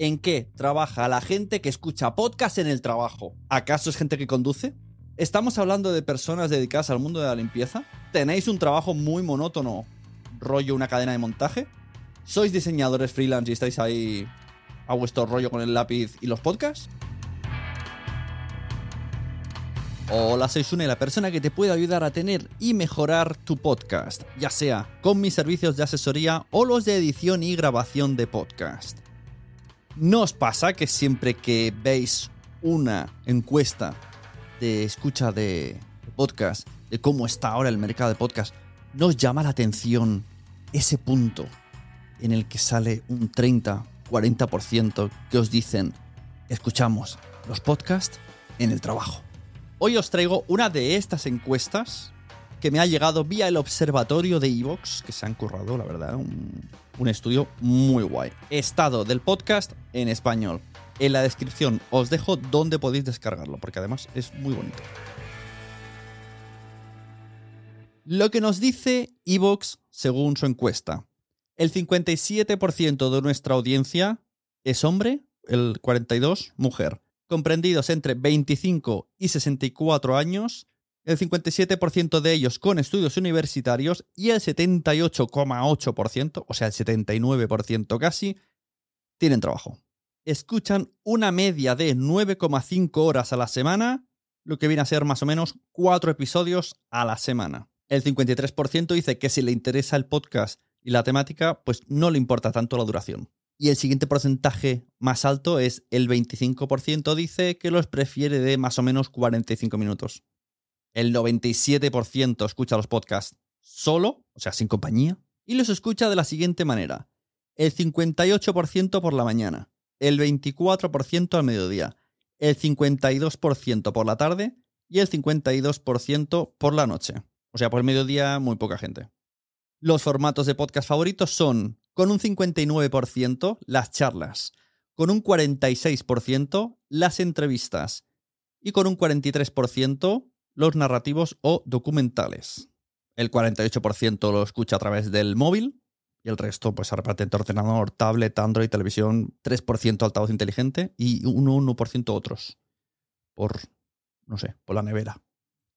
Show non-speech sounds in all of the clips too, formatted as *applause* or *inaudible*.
¿En qué trabaja la gente que escucha podcast en el trabajo? ¿Acaso es gente que conduce? ¿Estamos hablando de personas dedicadas al mundo de la limpieza? ¿Tenéis un trabajo muy monótono, rollo una cadena de montaje? ¿Sois diseñadores freelance y estáis ahí a vuestro rollo con el lápiz y los podcasts? Hola, soy Sune, la persona que te puede ayudar a tener y mejorar tu podcast, ya sea con mis servicios de asesoría o los de edición y grabación de podcast. ¿No os pasa que siempre que veis una encuesta de escucha de podcast, de cómo está ahora el mercado de podcast, nos llama la atención ese punto en el que sale un 30, 40% que os dicen, escuchamos los podcasts en el trabajo? Hoy os traigo una de estas encuestas que me ha llegado vía el observatorio de Evox, que se han currado, la verdad, un, estudio muy guay. Estado del podcast en español. En la descripción os dejo dónde podéis descargarlo, porque además es muy bonito. Lo que nos dice Evox según su encuesta. El 57% de nuestra audiencia es hombre, el 42% mujer comprendidos entre 25 y 64 años, el 57% de ellos con estudios universitarios y el 78,8%, o sea, el 79% casi, tienen trabajo. Escuchan una media de 9,5 horas a la semana, lo que viene a ser más o menos 4 episodios a la semana. El 53% dice que si le interesa el podcast y la temática, pues no le importa tanto la duración. Y el siguiente porcentaje más alto es el 25% dice que los prefiere de más o menos 45 minutos. El 97% escucha los podcasts solo, o sea, sin compañía, y los escucha de la siguiente manera. El 58% por la mañana, el 24% al mediodía, el 52% por la tarde y el 52% por la noche. O sea, por el mediodía muy poca gente. Los formatos de podcast favoritos son con un 59% las charlas, con un 46% las entrevistas y con un 43% los narrativos o documentales. El 48% lo escucha a través del móvil y el resto pues se reparte entre ordenador, tablet, Android, televisión, 3% altavoz inteligente y un 1% otros. Por, no sé, por la nevera.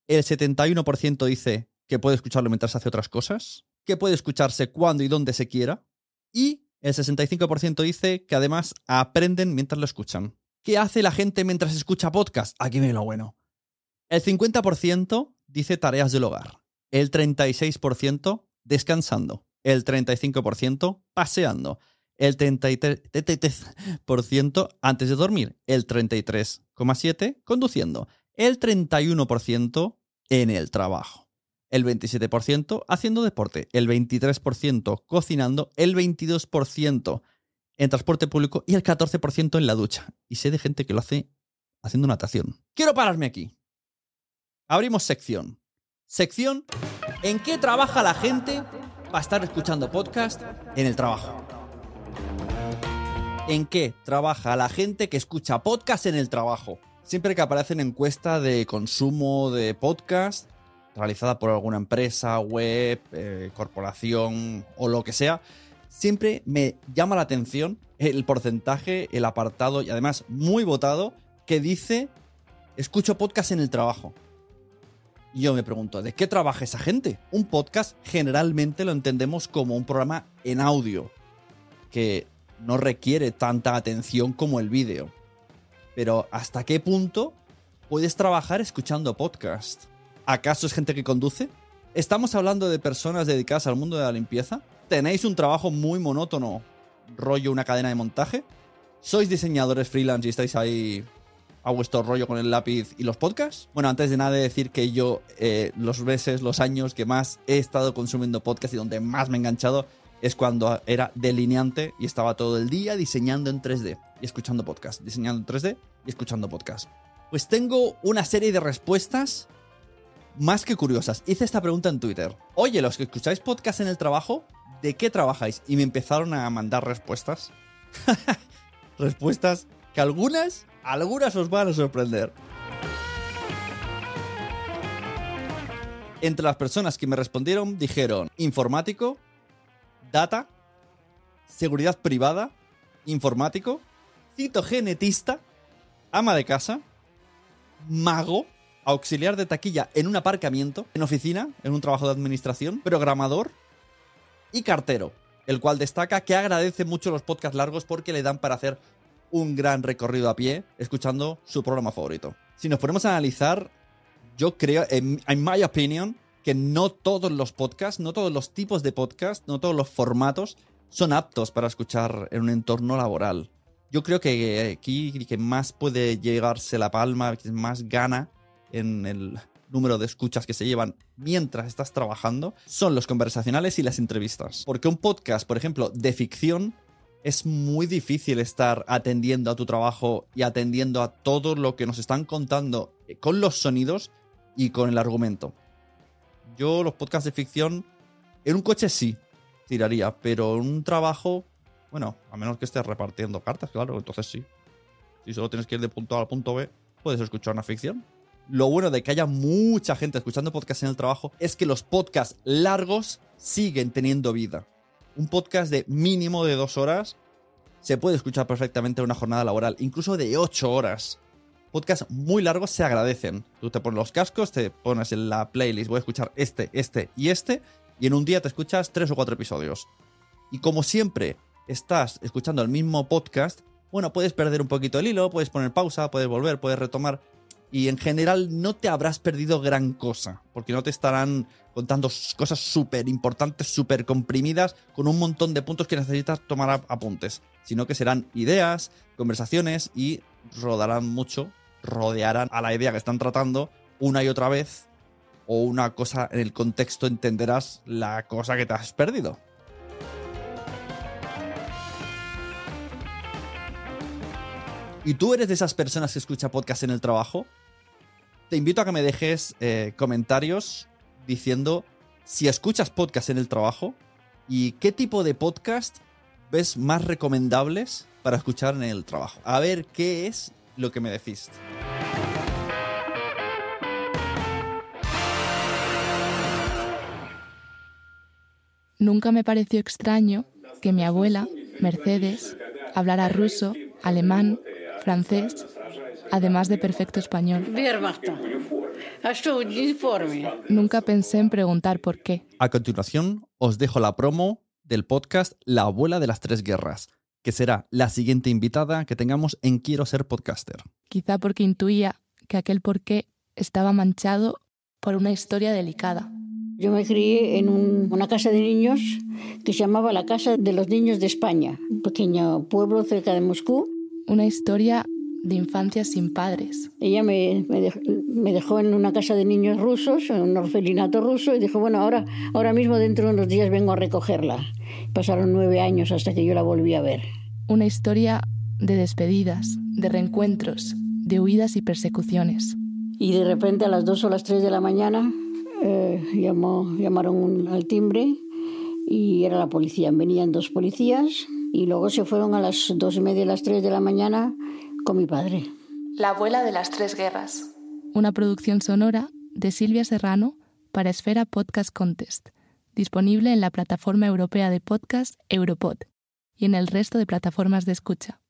El 71% dice que puede escucharlo mientras hace otras cosas, que puede escucharse cuando y donde se quiera, y el 65% dice que además aprenden mientras lo escuchan. ¿Qué hace la gente mientras escucha podcast? Aquí viene lo bueno. El 50% dice tareas del hogar. El 36% descansando. El 35% paseando. El 33% antes de dormir. El 33,7% conduciendo. El 31% en el trabajo el 27% haciendo deporte, el 23% cocinando, el 22% en transporte público y el 14% en la ducha. Y sé de gente que lo hace haciendo natación. Quiero pararme aquí. Abrimos sección. Sección ¿En qué trabaja la gente para estar escuchando podcast en el trabajo? ¿En qué trabaja la gente que escucha podcast en el trabajo? Siempre que aparece en encuesta de consumo de podcast, realizada por alguna empresa, web, eh, corporación o lo que sea, siempre me llama la atención el porcentaje, el apartado y además muy votado que dice escucho podcast en el trabajo. Yo me pregunto, ¿de qué trabaja esa gente? Un podcast generalmente lo entendemos como un programa en audio, que no requiere tanta atención como el vídeo. Pero ¿hasta qué punto puedes trabajar escuchando podcast? ¿Acaso es gente que conduce? ¿Estamos hablando de personas dedicadas al mundo de la limpieza? ¿Tenéis un trabajo muy monótono, rollo una cadena de montaje? ¿Sois diseñadores freelance y estáis ahí a vuestro rollo con el lápiz y los podcasts? Bueno, antes de nada decir que yo eh, los meses, los años que más he estado consumiendo podcast y donde más me he enganchado es cuando era delineante y estaba todo el día diseñando en 3D y escuchando podcast, diseñando en 3D y escuchando podcast. Pues tengo una serie de respuestas más que curiosas. Hice esta pregunta en Twitter. Oye, los que escucháis podcast en el trabajo, ¿de qué trabajáis? Y me empezaron a mandar respuestas. *laughs* respuestas que algunas, algunas os van a sorprender. Entre las personas que me respondieron dijeron informático, data, seguridad privada, informático, citogenetista, ama de casa, mago, auxiliar de taquilla en un aparcamiento, en oficina, en un trabajo de administración, programador y cartero, el cual destaca que agradece mucho los podcasts largos porque le dan para hacer un gran recorrido a pie escuchando su programa favorito. Si nos ponemos a analizar, yo creo, en, en my opinion, que no todos los podcasts, no todos los tipos de podcasts, no todos los formatos son aptos para escuchar en un entorno laboral. Yo creo que aquí que más puede llegarse la palma, que más gana en el número de escuchas que se llevan mientras estás trabajando, son los conversacionales y las entrevistas. Porque un podcast, por ejemplo, de ficción, es muy difícil estar atendiendo a tu trabajo y atendiendo a todo lo que nos están contando con los sonidos y con el argumento. Yo los podcasts de ficción, en un coche sí, tiraría, pero en un trabajo, bueno, a menos que estés repartiendo cartas, claro, entonces sí. Si solo tienes que ir de punto A al punto B, puedes escuchar una ficción. Lo bueno de que haya mucha gente escuchando podcasts en el trabajo es que los podcasts largos siguen teniendo vida. Un podcast de mínimo de dos horas se puede escuchar perfectamente en una jornada laboral, incluso de ocho horas. Podcasts muy largos se agradecen. Tú te pones los cascos, te pones en la playlist, voy a escuchar este, este y este, y en un día te escuchas tres o cuatro episodios. Y como siempre estás escuchando el mismo podcast, bueno, puedes perder un poquito el hilo, puedes poner pausa, puedes volver, puedes retomar. Y en general no te habrás perdido gran cosa, porque no te estarán contando cosas súper importantes, súper comprimidas, con un montón de puntos que necesitas tomar apuntes, sino que serán ideas, conversaciones y rodarán mucho, rodearán a la idea que están tratando una y otra vez, o una cosa en el contexto entenderás la cosa que te has perdido. ¿Y tú eres de esas personas que escucha podcast en el trabajo? Te invito a que me dejes eh, comentarios diciendo si escuchas podcast en el trabajo y qué tipo de podcast ves más recomendables para escuchar en el trabajo. A ver qué es lo que me decís. Nunca me pareció extraño que mi abuela, Mercedes, hablara ruso, alemán, francés, además de perfecto español. Nunca pensé en preguntar por qué. A continuación, os dejo la promo del podcast La abuela de las tres guerras, que será la siguiente invitada que tengamos en Quiero ser podcaster. Quizá porque intuía que aquel por qué estaba manchado por una historia delicada. Yo me crié en una casa de niños que se llamaba la Casa de los Niños de España, un pequeño pueblo cerca de Moscú. Una historia de infancia sin padres. Ella me, me, dejó, en una casa de niños rusos, en un orfelinato ruso, y dijo, bueno, ahora, ahora mismo dentro de unos días vengo a recogerla. Pasaron nueve años hasta que yo la volví a ver. Una historia de despedidas, de reencuentros, de huidas y persecuciones. Y de repente a las dos o las tres de la mañana eh, llamó, llamaron al timbre y era la policía. Venían dos policías Y luego se fueron a las dos y media, las tres de la mañana con mi padre. La abuela de las tres guerras. Una producción sonora de Silvia Serrano para Esfera Podcast Contest, disponible en la plataforma europea de podcast Europod y en el resto de plataformas de escucha.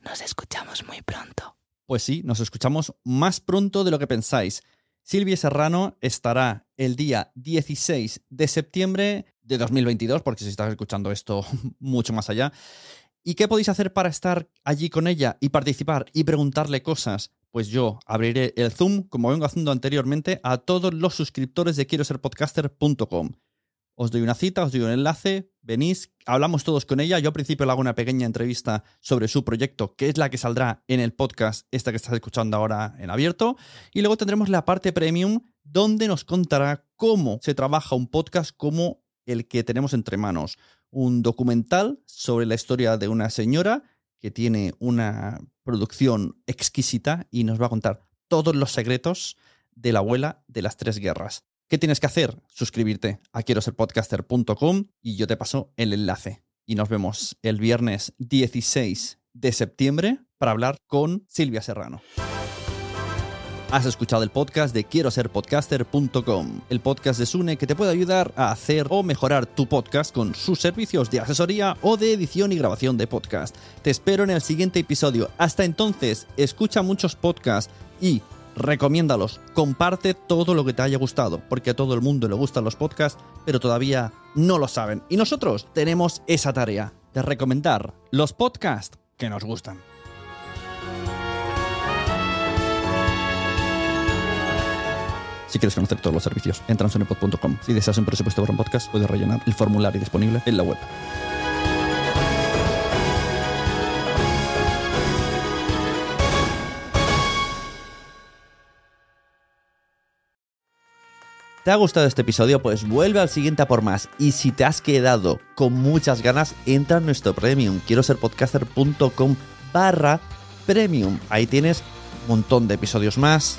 Nos escuchamos muy pronto. Pues sí, nos escuchamos más pronto de lo que pensáis. Silvia Serrano estará el día 16 de septiembre de 2022, porque si estás escuchando esto *laughs* mucho más allá. ¿Y qué podéis hacer para estar allí con ella y participar y preguntarle cosas? Pues yo abriré el Zoom, como vengo haciendo anteriormente, a todos los suscriptores de quiero ser podcaster.com. Os doy una cita, os doy un enlace, venís, hablamos todos con ella. Yo al principio le hago una pequeña entrevista sobre su proyecto, que es la que saldrá en el podcast, esta que estás escuchando ahora en abierto. Y luego tendremos la parte premium, donde nos contará cómo se trabaja un podcast como el que tenemos entre manos. Un documental sobre la historia de una señora que tiene una producción exquisita y nos va a contar todos los secretos de la abuela de las tres guerras. ¿Qué tienes que hacer? Suscribirte a quiero ser podcaster.com y yo te paso el enlace. Y nos vemos el viernes 16 de septiembre para hablar con Silvia Serrano. Has escuchado el podcast de quiero ser podcaster.com, el podcast de Sune que te puede ayudar a hacer o mejorar tu podcast con sus servicios de asesoría o de edición y grabación de podcast. Te espero en el siguiente episodio. Hasta entonces, escucha muchos podcasts y recomiéndalos, comparte todo lo que te haya gustado, porque a todo el mundo le gustan los podcasts, pero todavía no lo saben. Y nosotros tenemos esa tarea de recomendar los podcasts que nos gustan. Si quieres conocer todos los servicios, entra en sonepod.com. Si deseas un presupuesto para un podcast, puedes rellenar el formulario disponible en la web. ¿Te ha gustado este episodio? Pues vuelve al siguiente a por más. Y si te has quedado con muchas ganas, entra en nuestro premium. Quiero ser podcaster.com barra premium. Ahí tienes un montón de episodios más,